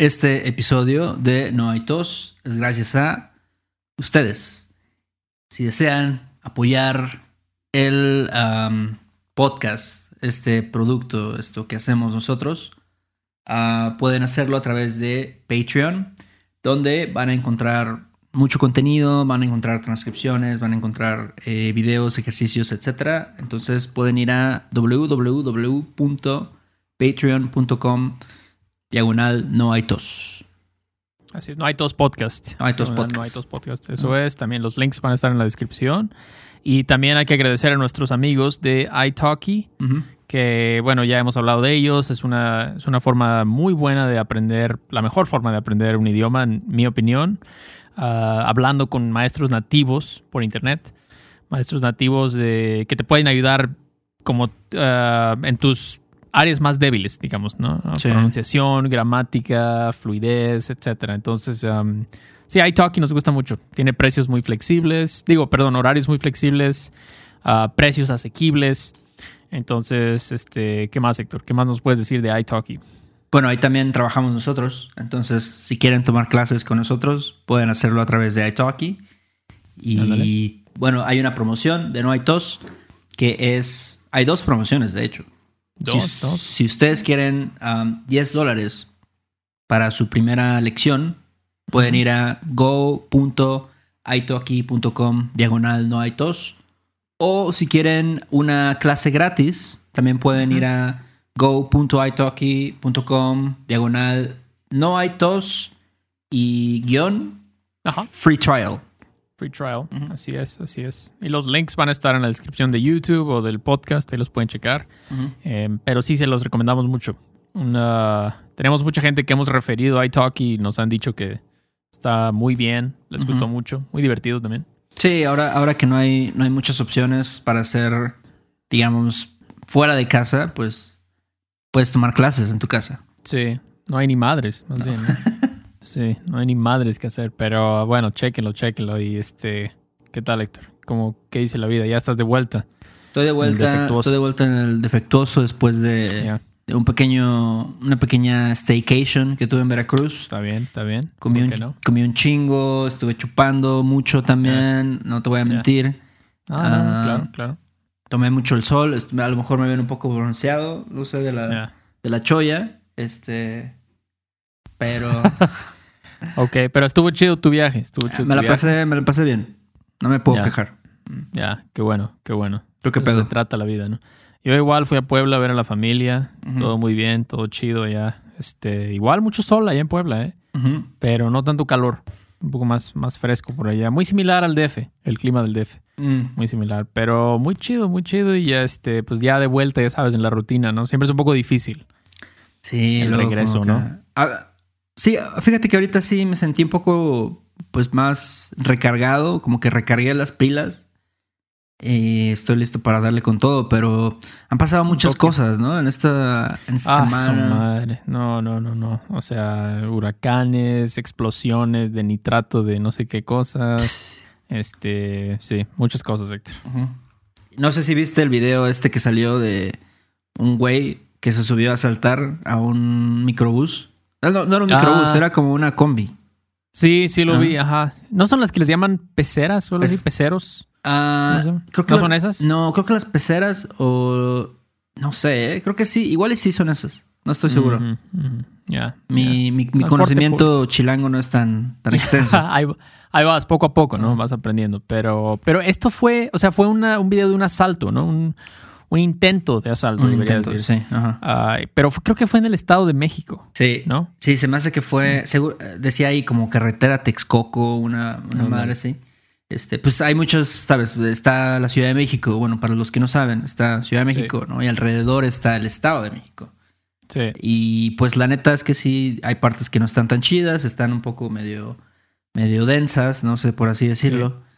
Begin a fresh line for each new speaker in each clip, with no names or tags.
Este episodio de No hay tos es gracias a ustedes. Si desean apoyar el um, podcast, este producto, esto que hacemos nosotros, uh, pueden hacerlo a través de Patreon, donde van a encontrar mucho contenido, van a encontrar transcripciones, van a encontrar eh, videos, ejercicios, etc. Entonces pueden ir a www.patreon.com diagonal no hay tos.
Así es, no hay tos podcast.
No hay tos podcast.
No hay tos podcast. Eso es, también los links van a estar en la descripción. Y también hay que agradecer a nuestros amigos de iTalki, que bueno, ya hemos hablado de ellos. Es una, es una forma muy buena de aprender, la mejor forma de aprender un idioma, en mi opinión. Ah, hablando con maestros nativos por internet. Maestros nativos de, que te pueden ayudar como ah, en tus áreas más débiles, digamos, ¿no?
Sí.
Pronunciación, gramática, fluidez, etcétera. Entonces, um, sí, iTalki nos gusta mucho. Tiene precios muy flexibles, digo, perdón, horarios muy flexibles, ah, precios asequibles. Entonces, este, ¿qué más, Héctor? ¿Qué más nos puedes decir de iTalki?
Bueno, ahí también trabajamos nosotros. Entonces, si quieren tomar clases con nosotros, pueden hacerlo a través de iTalki. Y
Ándale.
bueno, hay una promoción de No hay tos que es. Hay dos promociones, de hecho.
Dos,
si,
dos.
si ustedes quieren um, 10 dólares para su primera lección, pueden ir a go.italki.com diagonal no hay tos. O si quieren una clase gratis, también pueden ir a go.italki.com diagonal no hay tos y guion
Ajá.
free trial.
Free trial. Así es, así es. Y los links van a estar en la descripción de YouTube o del podcast, ahí los pueden checar. Eh, pero sí se los recomendamos mucho. Una- tenemos mucha gente que hemos referido a iTalki y nos han dicho que está muy bien, les gustó mucho, muy divertido también.
Sí, ahora, ahora que no hay, no hay muchas opciones para hacer, digamos, fuera de casa, pues puedes tomar clases en tu casa.
Sí, no hay ni madres, más bien. ¿no? Sí, no hay ni madres que hacer, pero bueno, chéquenlo, chéquenlo. Y este, ¿qué tal, Héctor? ¿Cómo, ¿Qué dice la vida? Ya estás de vuelta.
Estoy de vuelta, estoy de vuelta en el defectuoso después de, un pequeño, una pequeña staycation que tuve en Veracruz.
está bien, está bien.
Comí
¿Cómo
un,
no?
comí un chingo, estuve chupando mucho también, no te voy a mentir.
Ah,
Ah,
claro, claro.
Tomé mucho el sol, a lo mejor me ven un poco bronceado, no sé, de la, de la choya. Este. Pero
Ok, pero estuvo chido tu viaje. Estuvo chido
me
tu
la
viaje.
pasé, me la pasé bien. No me puedo
Ya.
quejar.
Ya, qué bueno, qué bueno.
¿Tú qué
De eso
pedo?
se trata la vida, ¿no? Yo igual fui a Puebla a ver a la familia. Todo muy bien, todo chido allá. Este, igual mucho sol allá en Puebla, ¿eh? Pero no tanto calor. Un poco más, más fresco por allá. Muy similar al DF, el clima del DF.
Mm.
Muy similar. Pero muy chido, muy chido. Y ya, este, pues ya de vuelta, ya sabes, en la rutina, ¿no? Siempre es un poco difícil.
Sí,
El
luego
regreso,
que-
¿no?
Ah, sí, fíjate que ahorita sí me sentí un poco, pues, más recargado, como que recargué las pilas. Y estoy listo para darle con todo, pero han pasado muchas cosas, ¿no? En esta, en esta
Ah, su
semana.
madre. No, no, no, no. O sea, huracanes, explosiones de nitrato de no sé qué cosas. Este, sí, muchas cosas, Héctor.
No sé si viste el video este que salió de un güey que se subió a saltar a un microbús. No, no, no era un microbús,
Ah.
era como una combi.
Sí, sí lo
Ah.
vi, ajá. ¿No son las que les llaman peceras o algo así?
Pec-
¿Peceros?
Ah,
¿No son?
creo que
¿No
las-
son esas?
No, creo que las peceras o no sé, ¿eh? creo que sí, igual y sí son esas. No estoy seguro.
Ujú, ujú. Ya.
Mi,
ya.
mi- mi
Transporte
conocimiento chilango no es tan, tan extenso.
ahí, ahí vas, poco a poco, ¿no? Vas aprendiendo. Pero, pero esto fue, o sea, fue una- un video de un asalto, ¿no? Un, un intento de asalto,
Un intento,
decir.
sí, ajá.
Pero fue- creo que fue en el Estado de México,
Sí,
¿no?
sí, se me hace que fue, seguro, eh, decía ahí como carretera Texcoco, una, una madre así. Este, pues hay muchos, sabes, está la Ciudad de México, bueno, para los que no saben, está Ciudad de
Sí.
México, ¿no? Y alrededor está el Estado de México.
Sí.
Y pues la neta es que sí, hay partes que no están tan chidas, están un poco medio, medio densas, no sé por así decirlo.
Sí.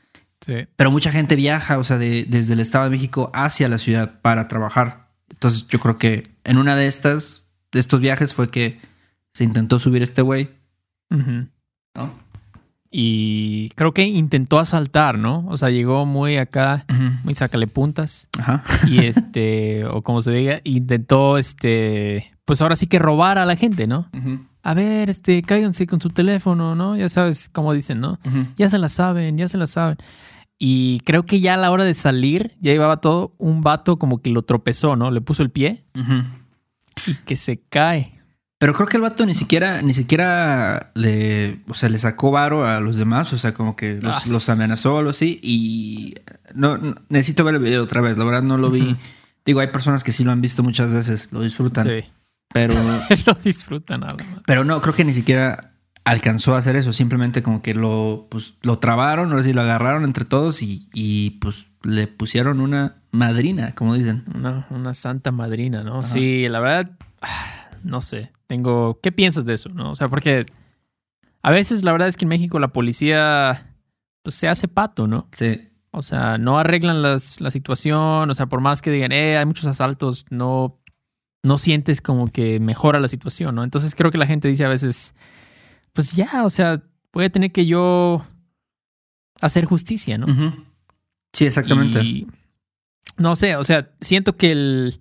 Pero mucha gente viaja, o sea, de- desde el Estado de México hacia la ciudad para trabajar. Entonces yo creo que en una de estas, de estos viajes fue que se intentó subir este güey,
Ujú.
¿no?
Y creo que intentó asaltar, ¿no? O sea, llegó muy acá, muy sácale puntas.
Ajá.
Y este, o como se diga, intentó este, pues ahora sí que robar a la gente, ¿no?
Ujú,
A ver, este, cáiganse con su teléfono, ¿no? Ya sabes cómo dicen, ¿no? Ya se la saben, ya se la saben. Y creo que ya a la hora de salir, ya llevaba todo un vato como que lo tropezó, ¿no? Le puso el pie y que se cae.
Pero creo que el vato ni siquiera, ni siquiera le, o sea, le sacó varo a los demás, o sea, como que los,
Ah,
los amenazó o algo así. Y no, no- necesito ver el video otra vez. La verdad no lo vi. Digo, hay personas que sí lo han visto muchas veces, lo disfrutan.
Sí.
Pero,
lo disfruta nada
pero no, creo que ni siquiera alcanzó a hacer eso. Simplemente como que lo, pues, lo trabaron, no sé si lo agarraron entre todos y, y pues le pusieron una madrina, como dicen.
Una, una santa madrina, ¿no?
Ajá.
Sí, la verdad, no sé. Tengo. ¿Qué piensas de eso, no? O sea, porque a veces la verdad es que en México la policía pues, se hace pato, ¿no?
Sí.
O sea, no arreglan las, la situación. O sea, por más que digan, eh, hay muchos asaltos, no, no sientes como que mejora la situación, ¿no? Entonces creo que la gente dice a veces, pues ya, o sea, voy a tener que yo hacer justicia, ¿no?
Sí, exactamente.
Y no sé, o sea, siento que el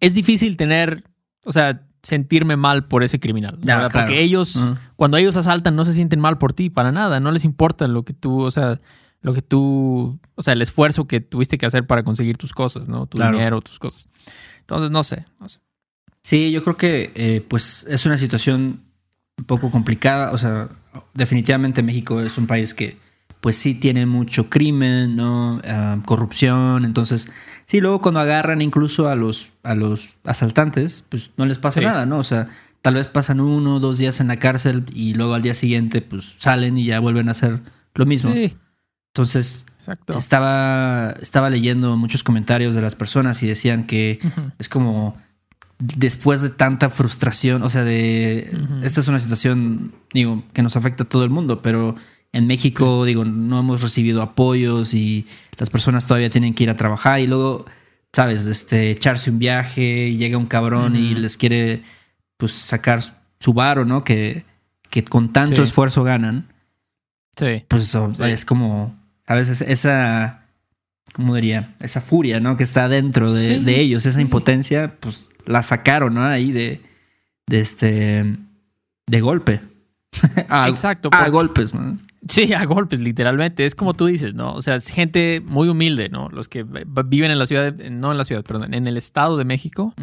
es difícil tener, o sea, sentirme mal por ese criminal,
claro.
porque ellos cuando ellos asaltan no se sienten mal por ti para nada, no les importa lo que tú, o sea, lo que tú, o sea, el esfuerzo que tuviste que hacer para conseguir tus cosas, ¿no? Tu
Claro.
dinero, tus cosas. Entonces, no sé, no sé.
Sí, yo creo que eh, pues es una situación un poco complicada. O sea, definitivamente México es un país que pues sí tiene mucho crimen, ¿no? Ah, corrupción. Entonces, sí, luego cuando agarran incluso a los, a los asaltantes, pues no les pasa
Sí.
nada, ¿no? O sea, tal vez pasan uno o dos días en la cárcel y luego al día siguiente pues salen y ya vuelven a hacer lo mismo.
Sí,
Entonces,
exacto.
estaba, estaba leyendo muchos comentarios de las personas y decían que es como después de tanta frustración, o sea, de esta es una situación, digo, que nos afecta a todo el mundo, pero en México, digo, no hemos recibido apoyos y las personas todavía tienen que ir a trabajar y luego, sabes, este, echarse un viaje y llega un cabrón y les quiere, pues, sacar su varo, ¿no? Que, que con tanto
Sí.
esfuerzo ganan,
Sí.
pues eso
Sí.
es como, ¿sabes? Es- esa, ¿cómo diría? Esa furia, ¿no? Que está dentro de, de ellos, esa impotencia, pues la sacaron, ¿no? Ahí de, de este, de golpe. a,
Exacto,
A golpes, man.
Sí, a golpes, literalmente. Es como tú dices, ¿no? O sea, es gente muy humilde, ¿no? Los que viven en la ciudad, de- no en la ciudad, perdón, en el estado de México,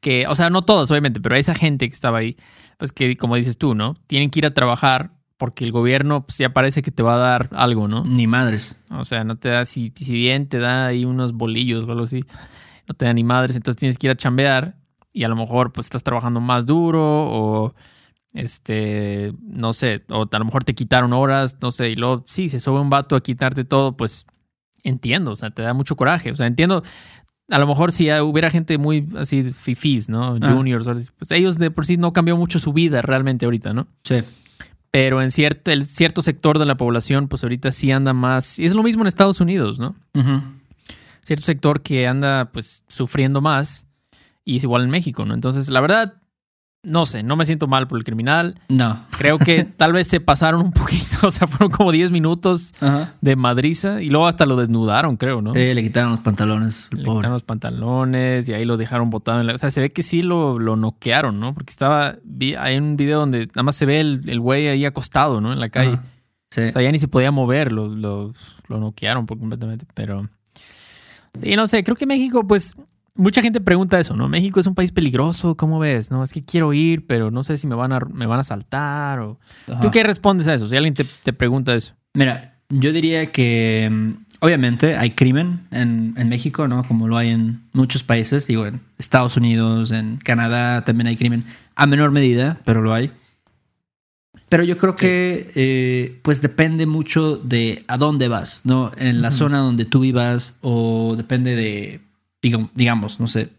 que, o sea, no todos, obviamente, pero esa gente que estaba ahí, pues que, como dices tú, ¿no? Tienen que ir a trabajar porque el gobierno, pues ya parece que te va a dar algo, ¿no?
Ni madres.
O sea, no te da, si, si bien te da ahí unos bolillos o algo así, no te da ni madres, entonces tienes que ir a chambear y a lo mejor pues estás trabajando más duro o este, no sé, o a lo mejor te quitaron horas, no sé, y luego sí, se sube un vato a quitarte todo, pues entiendo, o sea, te da mucho coraje, o sea, entiendo, a lo mejor si hubiera gente muy así fifís, ¿no?
Ah.
Juniors, pues ellos de por sí no cambió mucho su vida realmente ahorita, ¿no?
Sí.
Pero en cierto, el cierto sector de la población, pues ahorita sí anda más. Y es lo mismo en Estados Unidos, ¿no? Cierto sector que anda, pues, sufriendo más. Y es igual en México, ¿no? Entonces, la verdad, no sé, no me siento mal por el criminal.
No.
Creo que tal vez se pasaron un poquito, o sea, fueron como 10 minutos
Ajá.
de madriza y luego hasta lo desnudaron, creo, ¿no?
Sí, le quitaron los pantalones. el
Le
pobre.
quitaron los pantalones y ahí lo dejaron botado. En la, o sea, se ve que sí lo, lo noquearon, ¿no? Porque estaba. Vi, hay un video donde nada más se ve el, el güey ahí acostado, ¿no? En la calle.
Sí.
O sea, ya ni se podía mover, lo, lo, lo noquearon por completamente, pero... Y no sé, creo que México, pues, mucha gente pregunta eso, ¿no? México es un país peligroso, ¿cómo ves? No, es que quiero ir, pero no sé si me van a, me van a saltar o...
Ajá.
¿Tú qué respondes a eso? Si alguien te, te pregunta eso.
Mira, yo diría que mm, obviamente hay crimen en, en México, ¿no? Como lo hay en muchos países, digo, en Estados Unidos, en Canadá también hay crimen, a menor medida, pero lo hay. Pero yo creo que eh, pues depende mucho de a dónde vas, ¿no? En la zona donde tú vivas o depende de, digam- digamos, no sé,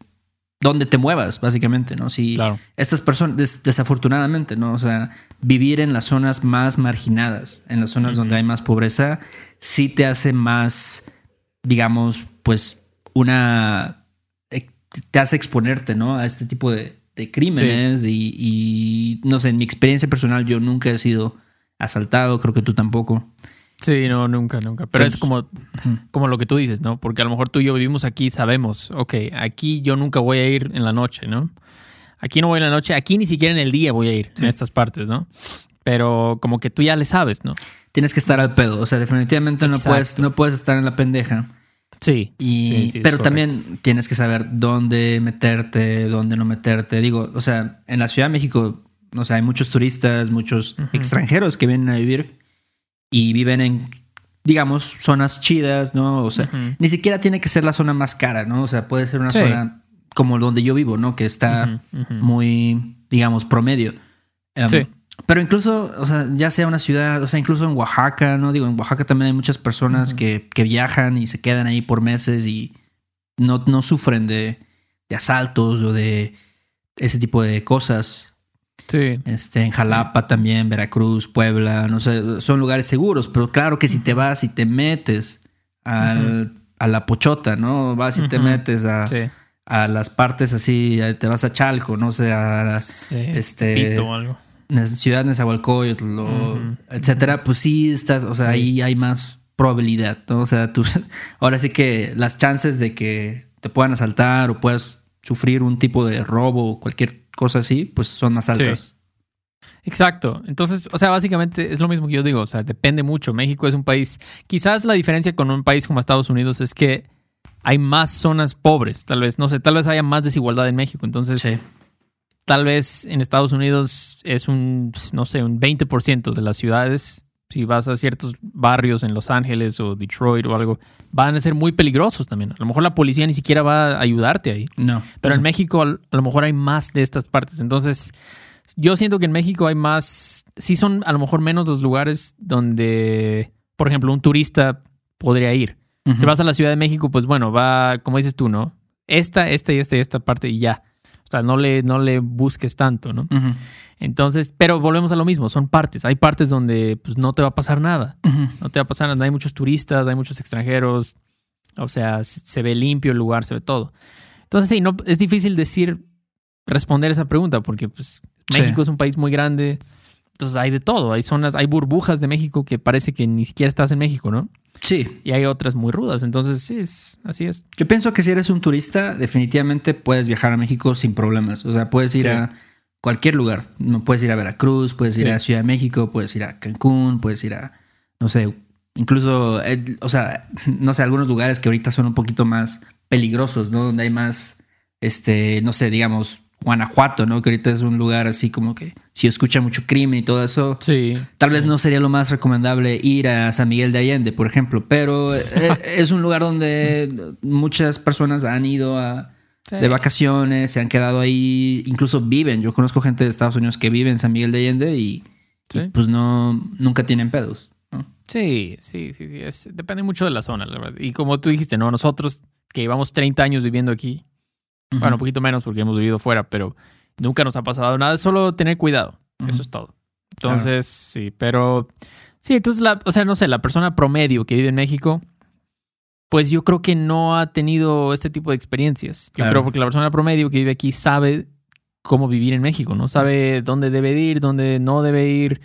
dónde te muevas, básicamente, ¿no? Si
Claro.
estas personas, des- desafortunadamente, ¿no? O sea, vivir en las zonas más marginadas, en las zonas donde hay más pobreza, sí te hace más, digamos, pues una... eh, te hace exponerte, ¿no? A este tipo de, de crímenes y, y, no sé, en mi experiencia personal yo nunca he sido asaltado, creo que tú tampoco.
Sí, no, nunca, nunca. Pero es como, como lo que tú dices, ¿no? Porque a lo mejor tú y yo vivimos aquí, sabemos, ok, aquí yo nunca voy a ir en la noche, ¿no? Aquí no voy en la noche, aquí ni siquiera en el día voy a ir
Sí.
en estas partes, ¿no? Pero como que tú ya le sabes, ¿no?
Tienes que estar al pedo. O sea, definitivamente no puedes, no puedes estar en la pendeja.
Sí.
Y,
sí, sí,
pero también tienes que saber dónde meterte, dónde no meterte. Digo, o sea, en la Ciudad de México, o sea, hay muchos turistas, muchos extranjeros que vienen a vivir y viven en, digamos, zonas chidas, ¿no? O sea, ni siquiera tiene que ser la zona más cara, ¿no? O sea, puede ser una
Sí.
zona como donde yo vivo, ¿no? Que está muy, digamos, promedio. Em,
Sí.
Pero incluso, o sea, ya sea una ciudad, o sea, incluso en Oaxaca, ¿no? Digo, en Oaxaca también hay muchas personas que, que viajan y se quedan ahí por meses y no, no sufren de, de asaltos o de ese tipo de cosas.
Sí.
Este, en Jalapa también, Veracruz, Puebla, no sé, son lugares seguros, pero claro que si te vas y te metes al, a la pochota, ¿no? Vas y te metes a,
Sí.
a las partes así, te vas a Chalco, no sé, a,
Sí.
este-
Tepito o algo.
Ciudad Nezahualcóyotl, o
Ujú.
etcétera, pues sí estás, o sea, ahí hay más probabilidad, ¿no? O sea, tú, ahora sí que las chances de que te puedan asaltar o puedas sufrir un tipo de robo o cualquier cosa así, pues son más altas.
Exacto. Entonces, o sea, básicamente es lo mismo que yo digo. O sea, depende mucho. México es un país. Quizás la diferencia con un país como Estados Unidos es que hay más zonas pobres, tal vez. No sé, tal vez haya más desigualdad en México. Entonces,
Sí.
tal vez en Estados Unidos es un, no sé, un 20% de las ciudades. Si vas a ciertos barrios en Los Ángeles o Detroit o algo, van a ser muy peligrosos también. A lo mejor la policía ni siquiera va a ayudarte ahí.
No.
Pero en México a lo mejor hay más de estas partes. Entonces, yo siento que en México hay más, sí son a lo mejor menos los lugares donde, por ejemplo, un turista podría ir. Si vas a la Ciudad de México, pues bueno, va, como dices tú, ¿no? Esta, esta y esta y esta parte y ya. O sea, no le, no le busques tanto, ¿no? Entonces, pero volvemos a lo mismo, son partes. Hay partes donde pues no te va a pasar nada. No te va a pasar nada. Hay muchos turistas, hay muchos extranjeros. O sea, se ve limpio el lugar, se ve todo. Entonces, sí, no, es difícil decir, responder esa pregunta, porque pues
Sí.
México es un país muy grande. Entonces hay de todo. Hay zonas, hay burbujas de México que parece que ni siquiera estás en México, ¿no?
Sí,
Y hay otras muy rudas. Entonces, sí, es, así es.
yo pienso que si eres un turista, definitivamente puedes viajar a México sin problemas. O sea, puedes ir
Sí.
a cualquier lugar. No puedes ir a Veracruz, puedes ir a Ciudad de México, puedes ir a Cancún, puedes ir a, no sé, incluso, eh, o sea, no sé, algunos lugares que ahorita son un poquito más peligrosos, ¿no? Donde hay más, este, no sé, digamos, Guanajuato, ¿no? Que ahorita es un lugar así como que si escucha mucho crimen y todo eso,
Sí.
Tal vez no sería lo más recomendable ir a San Miguel de Allende, por ejemplo, pero eh, es un lugar donde muchas personas han ido a,
Sí.
de vacaciones, se han quedado ahí, incluso viven. Yo conozco gente de Estados Unidos que vive en San Miguel de Allende y, pues no, nunca tienen pedos. ¿no?
Sí, sí, sí, sí. Es, depende mucho de la zona, la verdad. Y como tú dijiste, ¿no? Nosotros que llevamos 30 años viviendo aquí, bueno, un poquito menos porque hemos vivido fuera, pero nunca nos ha pasado nada, es solo tener cuidado. Eso es todo. Entonces, sí, pero sí, entonces, la, o sea, no sé, la persona promedio que vive en México, pues yo creo que no ha tenido este tipo de experiencias. Yo
Claro.
creo porque la persona promedio que vive aquí sabe cómo vivir en México, ¿no? Sabe dónde debe de ir, dónde no debe ir.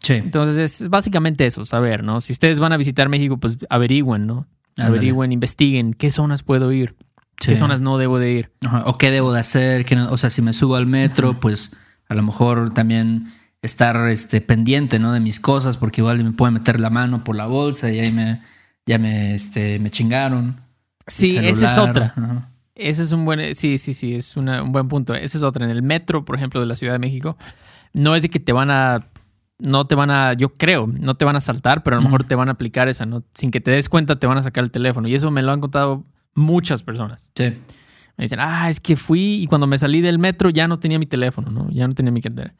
Sí.
Entonces es básicamente eso, saber, ¿no? Si ustedes van a visitar México, pues averigüen, ¿no? Averigüen, investiguen qué zonas puedo ir,
Sí.
qué zonas no debo de ir.
Ajá, O qué debo de hacer, qué no- o sea, si me subo al metro, pues a lo mejor también estar este, pendiente, ¿no? De mis cosas, porque igual me pueden meter la mano por la bolsa y ahí me, ya me, este, me chingaron.
Sí, esa es otra.
ajá.
Ese es un buen, sí, sí, sí, es una- un buen punto. Esa es otra. En el metro, por ejemplo, de la Ciudad de México, no es de que te van a, no te van a, yo creo, no te van a saltar, pero a lo mejor te van a aplicar esa, ¿no? Sin que te des cuenta, te van a sacar el teléfono. Y eso me lo han contado muchas personas.
Sí.
Me dicen, ah, es que fui y cuando me salí del metro ya no tenía mi teléfono, ¿no? Ya no tenía mi cartera.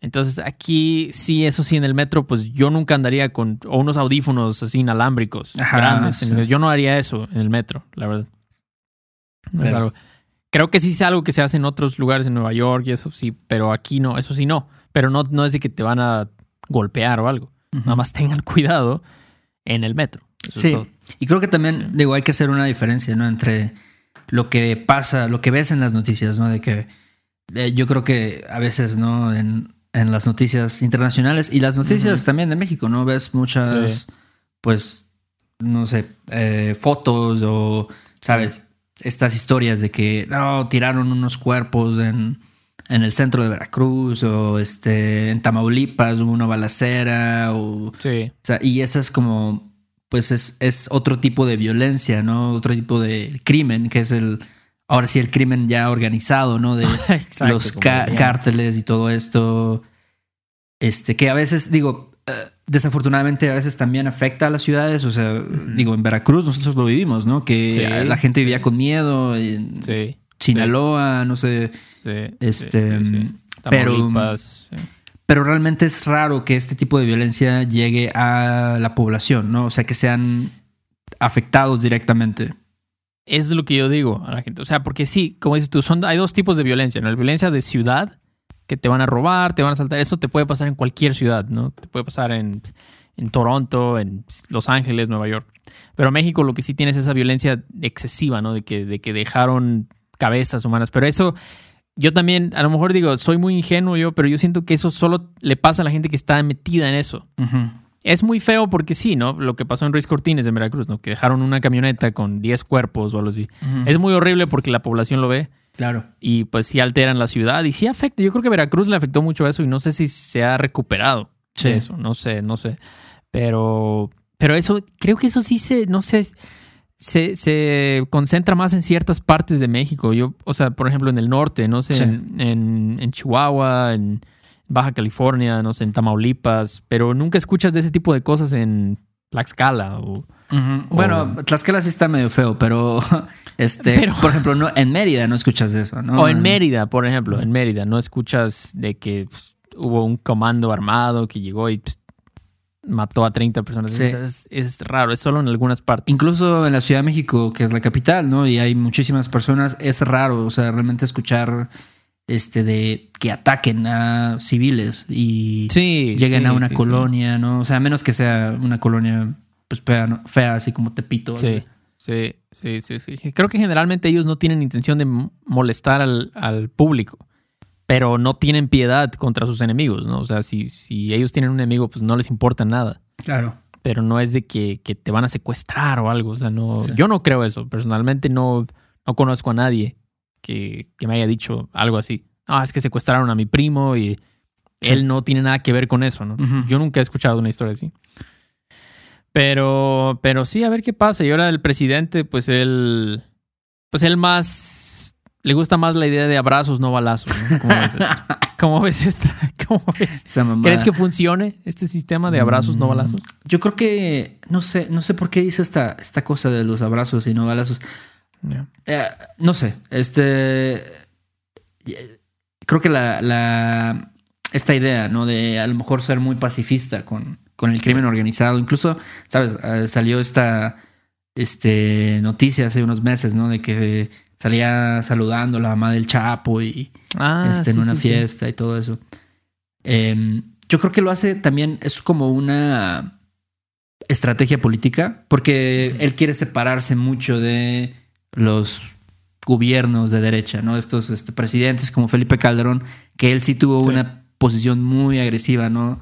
Entonces aquí sí, eso sí, en el metro, pues yo nunca andaría con o unos audífonos así inalámbricos
Ajá,
grandes.
sí.
Yo no haría eso en el metro, la verdad. No es algo- Creo que sí es algo que se hace en otros lugares en Nueva York y eso sí, pero aquí no, eso sí no. Pero no, no es de que te van a golpear o algo. Nada más tengan cuidado en el metro. Eso
Sí. Y creo que también, digo, hay que hacer una diferencia, ¿no? Entre lo que pasa, lo que ves en las noticias, ¿no? De que eh, yo creo que a veces, ¿no? En, en las noticias internacionales y las noticias también de México, ¿no? Ves muchas, pues, no sé, eh, fotos o, ¿sabes? Estas historias de que, no, tiraron unos cuerpos en, en el centro de Veracruz o este, en Tamaulipas hubo una balacera o,
Sí.
o sea, y esa es como, pues es, es otro tipo de violencia, ¿no? Otro tipo de crimen, que es el, ahora sí, el crimen ya organizado, ¿no? De
Exacto,
los cárteles y todo esto. Este, que a veces, digo, eh, desafortunadamente a veces también afecta a las ciudades. O sea, digo, en Veracruz nosotros lo vivimos, ¿no? Que
Sí,
la gente vivía con miedo. En
Sí.
Sinaloa, no sé.
Sí.
Este,
sí, sí, sí.
pero-. Pero realmente es raro que este tipo de violencia llegue a la población, ¿no? O sea, que sean afectados directamente.
Es lo que yo digo a la gente. O sea, porque sí, como dices tú, son, hay dos tipos de violencia. ¿no? La violencia de ciudad, que te van a robar, te van a saltar. Eso te puede pasar en cualquier ciudad, ¿no? Te puede pasar en, en Toronto, en Los Ángeles, Nueva York. Pero México lo que sí tiene es esa violencia excesiva, ¿no? De que, de que dejaron cabezas humanas. Pero eso, yo también, a lo mejor digo, soy muy ingenuo yo, pero yo siento que eso solo le pasa a la gente que está metida en eso. Es muy feo porque sí, ¿no? Lo que pasó en Ruiz Cortines en Veracruz, ¿no? Que dejaron una camioneta con 10 cuerpos o algo así. Es muy horrible porque la población lo ve
Claro.
y pues sí alteran la ciudad y sí afecta. Yo creo que Veracruz le afectó mucho eso y no sé si se ha recuperado
Sí.
de eso. No sé, no sé. Pero, pero eso, creo que eso sí se, no sé, se, se concentra más en ciertas partes de México. Yo, o sea, por ejemplo, en el norte, no sé,
Sí.
en, en- en Chihuahua, en Baja California, no sé, en Tamaulipas, pero nunca escuchas de ese tipo de cosas en Tlaxcala o...
Bueno, Tlaxcala sí está medio feo, pero este,
Pero-
por ejemplo, no, en Mérida no escuchas de eso, ¿no?
O en Mérida, por ejemplo, en Mérida, no escuchas de que pues, hubo un comando armado que llegó y pues, mató a 30 personas.
Sí.
Es, es- es raro, es solo en algunas partes.
Incluso en la Ciudad de México, que es la capital, ¿no? Y hay muchísimas personas, es raro, o sea, realmente escuchar este de que ataquen a civiles y
sí,
lleguen
sí,
a una colonia, ¿no? O sea, a menos que sea una colonia pues fea, ¿no? fea así como Tepito.
Sí, sí, sí, sí, sí. Creo que generalmente ellos no tienen intención de molestar al, al público, pero no tienen piedad contra sus enemigos, ¿no? O sea, si, si ellos tienen un enemigo, pues no les importa nada.
Claro.
pero no es de que, que te van a secuestrar o algo. O sea, no,
Sí.
yo no creo eso. Personalmente no, no conozco a nadie que, que me haya dicho algo así. Ah, es que secuestraron a mi primo y
Sí.
él no tiene nada que ver con eso, ¿no? Yo nunca he escuchado una historia así. Pero, pero sí, a ver qué pasa. Y ahora el presidente, pues él, pues él más, le gusta más la idea de abrazos, no balazos. ¿no? ¿Cómo ves esto? ¿Cómo ves esta? ¿Cómo ves? ¿Crees que funcione este sistema de abrazos, no
Mm,
balazos?
Yo creo que no sé, no sé por qué dice esta, esta cosa de los abrazos y no balazos. Eh, no sé, este. eh, Creo que la, la- Esta idea, ¿no? De a lo mejor ser muy pacifista con, con el crimen organizado. Incluso, ¿sabes? Eh, salió esta este, noticia hace unos meses, ¿no? De que salía saludando a la mamá del Chapo y
Ah,
este, en una
sí, sí.
fiesta y todo eso. Eh, yo creo que lo hace también, es como una estrategia política, porque él quiere separarse mucho de los gobiernos de derecha, ¿no? Estos este, presidentes como Felipe Calderón, que él sí tuvo una posición muy agresiva, ¿no?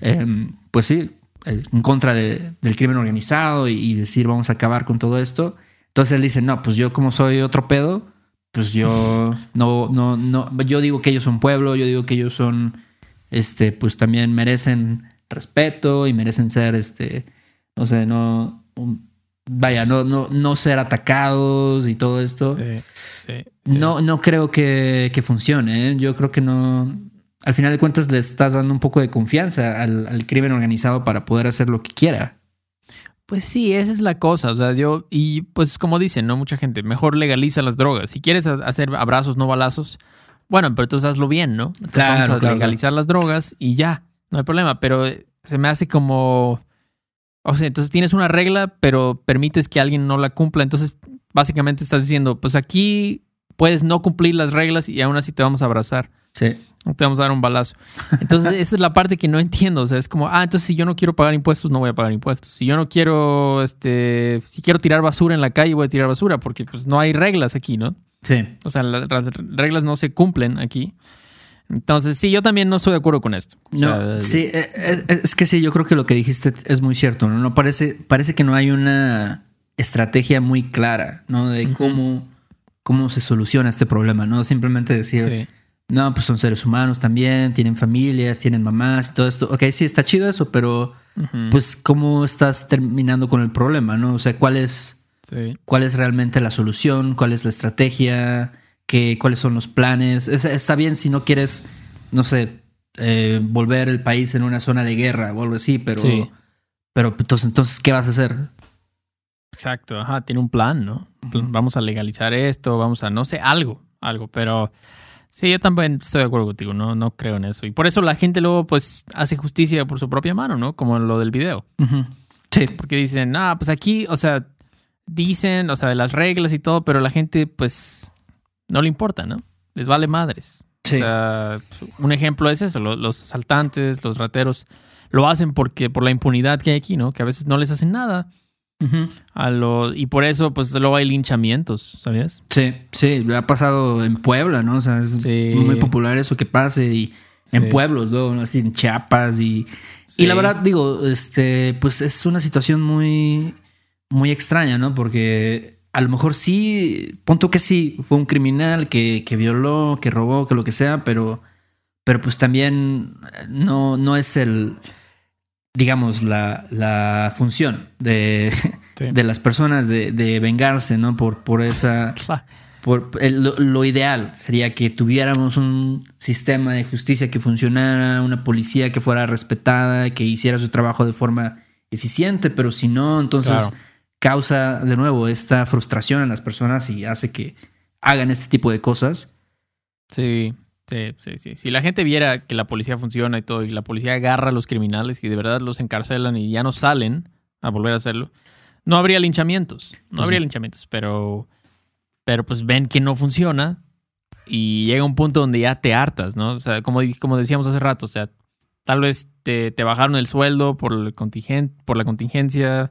Eh, pues sí, en contra de- del crimen organizado y, y decir vamos a acabar con todo esto. Entonces él dice, no, pues yo como soy otro pedo, pues yo no, no, no, yo digo que ellos son pueblo, yo digo que ellos son, este, pues también merecen respeto y merecen ser, este, no sé, no, vaya, no, no, no ser atacados y todo esto.
Sí, sí, sí.
No, no creo que, que funcione. ¿eh? Yo creo que no. Al final de cuentas, le estás dando un poco de confianza al, al crimen organizado para poder hacer lo que quiera.
Pues sí, esa es la cosa. O sea, yo, y pues como dicen, ¿no? Mucha gente, mejor legaliza las drogas. Si quieres ha- hacer abrazos, no balazos, bueno, pero entonces hazlo bien, ¿no? Entonces
Claro,
vamos a
claro,
legalizar las drogas y ya, no hay problema. Pero eh, se me hace como. O sea, entonces tienes una regla, pero permites que alguien no la cumpla. Entonces, básicamente estás diciendo, pues aquí puedes no cumplir las reglas y aún así te vamos a abrazar.
Sí.
No te vamos a dar un balazo. Entonces, esa es la parte que no entiendo. O sea, es como, ah, entonces si yo no quiero pagar impuestos, no voy a pagar impuestos. Si yo no quiero, este, si quiero tirar basura en la calle, voy a tirar basura, porque pues no hay reglas aquí, ¿no?
Sí.
O sea, la- las reglas no se cumplen aquí. Entonces, sí, yo también no estoy de acuerdo con esto. O
No, sí, eh, eh, es que sí, yo creo que lo que dijiste es muy cierto, ¿no? No parece, parece que no hay una estrategia muy clara, ¿no? De cómo, cómo se soluciona este problema, ¿no? Simplemente decir,
sí.
No, pues son seres humanos también, tienen familias, tienen mamás y todo esto. Ok, sí, está chido eso, pero pues cómo estás terminando con el problema, ¿no? O sea, ¿cuál es,
Sí.
cuál es realmente la solución? ¿Cuál es la estrategia? ¿Qué, ¿Cuáles son los planes? Es- está bien si no quieres, no sé, eh, volver el país en una zona de guerra o algo así, pero,
Sí.
pero entonces, entonces, ¿qué vas a hacer?
Exacto, ajá, tiene un plan, ¿no? Plan, Vamos a legalizar esto, vamos a, no sé, algo, algo, pero sí, yo también estoy de acuerdo contigo, no, no creo en eso. Y por eso la gente luego, pues, hace justicia por su propia mano, ¿no? Como en lo del video.
Sí,
Porque dicen, ah, pues aquí, o sea, dicen, o sea, de las reglas y todo, pero la gente, pues, no le importa, ¿no? Les vale madres.
Sí.
O sea, un ejemplo es eso, lo- los asaltantes, los rateros, lo hacen porque por la impunidad que hay aquí, ¿no? Que a veces no les hacen nada. A lo, y por eso, pues luego hay linchamientos, ¿sabías?
sí, sí, ha pasado en Puebla, ¿no? O sea, es
Sí.
muy popular eso que pase y en
Sí.
pueblos, luego, ¿no? así en Chiapas y,
Sí.
y la verdad, digo, este, pues es una situación muy, muy extraña, ¿no? Porque a lo mejor sí, punto que sí, fue un criminal que, que violó, que robó, que lo que sea, pero, pero pues también no, no es el, digamos, la, la función de,
Sí.
de las personas de, de vengarse, ¿no? Por, por esa... Por, el- lo, lo ideal sería que tuviéramos un sistema de justicia que funcionara, una policía que fuera respetada, que hiciera su trabajo de forma eficiente, pero si no, entonces
Claro.
causa de nuevo esta frustración en las personas y hace que hagan este tipo de cosas.
Sí, sí, sí, sí. Si la gente viera que la policía funciona y todo, y la policía agarra a los criminales y de verdad los encarcelan y ya no salen a volver a hacerlo, no habría linchamientos. No
Pues
habría
sí.
linchamientos, pero, pero pues ven que no funciona y llega un punto donde ya te hartas, ¿no? O sea, como, como decíamos hace rato, o sea, tal vez te, te bajaron el sueldo por, el contingent, por la contingencia,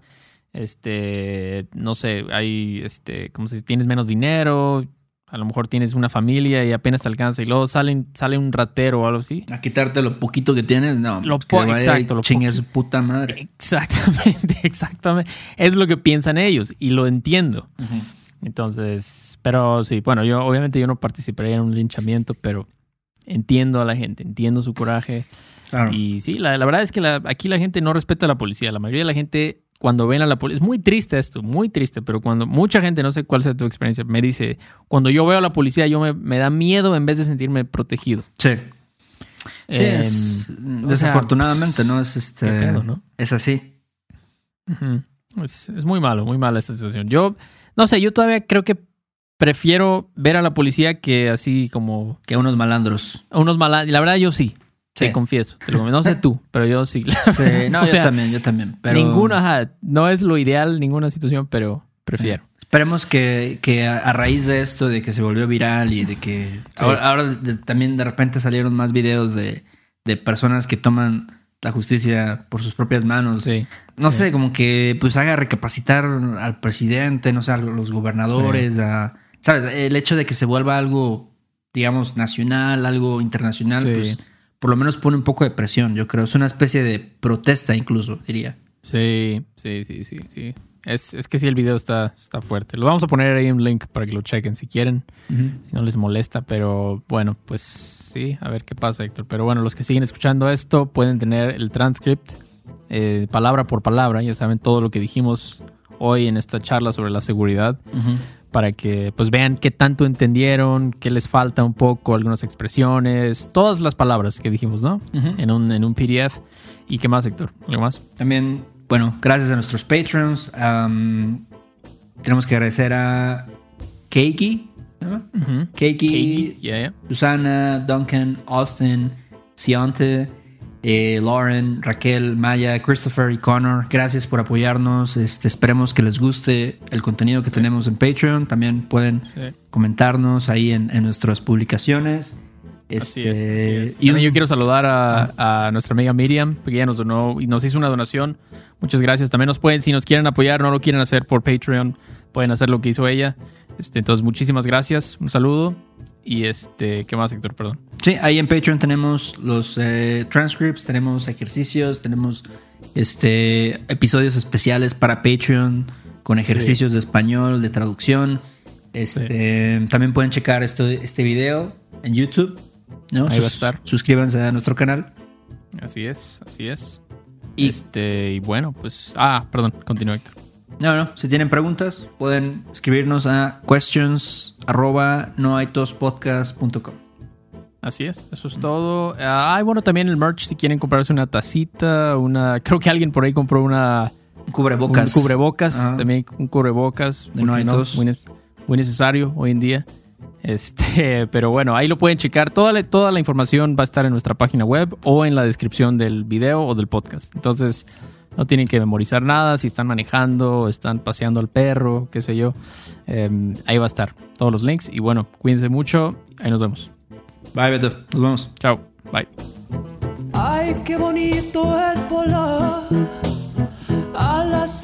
este, no sé, hay, este, como si tienes menos dinero, a lo mejor tienes una familia y apenas te alcanza y luego salen, sale un ratero o algo así.
A quitarte lo poquito que tienes, no.
Lo
que
po-
vaya
exacto, lo
chingue su puta madre.
Exactamente, exactamente. Es lo que piensan ellos y lo entiendo. Entonces, pero sí, bueno, yo obviamente yo no participaría en un linchamiento, pero entiendo a la gente, entiendo su coraje.
Claro.
Y sí, la, la verdad es que la- aquí la gente no respeta a la policía. La mayoría de la gente, cuando ven a la policía, es muy triste esto, muy triste, pero cuando mucha gente, no sé cuál sea tu experiencia, me dice, cuando yo veo a la policía, yo me, me da miedo en vez de sentirme protegido.
Sí. Sí,
Em,
es- desafortunadamente,
sea,
¿no? Es este.
qué pedo, ¿no?
Es así.
Es, es muy malo, muy mala esta situación. Yo, no sé, yo todavía creo que prefiero ver a la policía que así como
Que unos malandros.
unos malas. La verdad, yo sí.
Sí.
Te confieso. te lo- no sé tú, pero yo sí.
Sí, no,
O
yo también, yo también. Pero
Ninguna, ajá, no es lo ideal, ninguna situación, pero prefiero.
Esperemos que, que a, raíz de esto, de que se volvió viral y de que ahora, ahora de- también de repente salieron más videos de, de personas que toman la justicia por sus propias manos.
Sí.
No
sí.
sé, como que pues haga recapacitar al presidente, no sé, a los gobernadores, a, ¿sabes? El hecho de que se vuelva algo, digamos, nacional, algo internacional, pues por lo menos pone un poco de presión, yo creo. Es una especie de protesta incluso, diría.
Sí, sí, sí, sí, sí. Es, es que sí, el video está, está fuerte. Lo vamos a poner ahí un link para que lo chequen si quieren, si no les molesta. Pero bueno, pues sí, a ver qué pasa, Héctor. Pero bueno, los que siguen escuchando esto pueden tener el transcript eh, palabra por palabra. Ya saben todo lo que dijimos hoy en esta charla sobre la seguridad
Ujú.
Para que pues vean qué tanto entendieron, qué les falta un poco, algunas expresiones, todas las palabras que dijimos, ¿no? En un, en un PDF. ¿Y qué más, Héctor? ¿Algo más?
También, bueno, gracias a nuestros patrons. tenemos que agradecer a Keiki, ¿no? Keiki,
Katie, yeah, yeah.
Susana, Duncan, Austin, Sionte, eh, Lauren, Raquel, Maya, Christopher y Connor. Gracias por apoyarnos. Este, esperemos que les guste el contenido que tenemos en Patreon. También pueden
Sí.
comentarnos ahí en, en nuestras publicaciones.
Así
Este,
es, así es.
y
También yo quiero saludar a, a nuestra amiga Miriam, porque ella nos donó y nos hizo una donación. Muchas gracias. También nos pueden, si nos quieren apoyar, no lo quieren hacer por Patreon, pueden hacer lo que hizo ella. Este, entonces, muchísimas gracias. Un saludo. Y este, ¿qué más, Héctor? Perdón.
Sí, ahí en Patreon tenemos los eh, transcripts, tenemos ejercicios, tenemos este episodios especiales para Patreon con ejercicios de español, de traducción. Este, También pueden checar esto, este video en YouTube. ¿no?
Ahí va a estar.
Suscríbanse a nuestro canal.
Así es, así es.
Y-
este, y bueno, pues. Ah, perdón, continúa, Héctor.
No, no, si tienen preguntas, pueden escribirnos a questions arroba noaitospodcast.com.
Así es, eso es todo. Ah, y bueno, también el merch, si quieren comprarse una tacita, una. Creo que alguien por ahí compró una.
Cubrebocas.
Un cubrebocas,
Ajá.
también un cubrebocas.
De
¿por
no
qué
hay tos.
Muy, muy necesario hoy en día. Este, pero bueno, ahí lo pueden checar. Toda la, toda la información va a estar en nuestra página web o en la descripción del video o del podcast. Entonces, no tienen que memorizar nada. Si están manejando, están paseando al perro, qué sé yo. eh, ahí va a estar todos los links. Y bueno, cuídense mucho. Ahí nos vemos.
Bye, Beto. Nos vemos.
Chao. Bye.
Ay, qué bonito es volar a las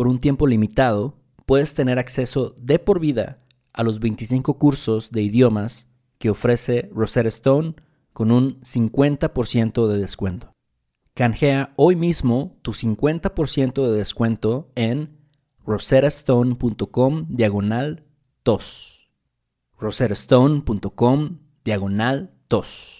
Por un tiempo limitado, puedes tener acceso de por vida a los 25 cursos de idiomas que ofrece Rosetta Stone con un 50% de descuento. Canjea hoy mismo tu 50% de descuento en rosettastone.com diagonal tos. rosettastone.com diagonal tos.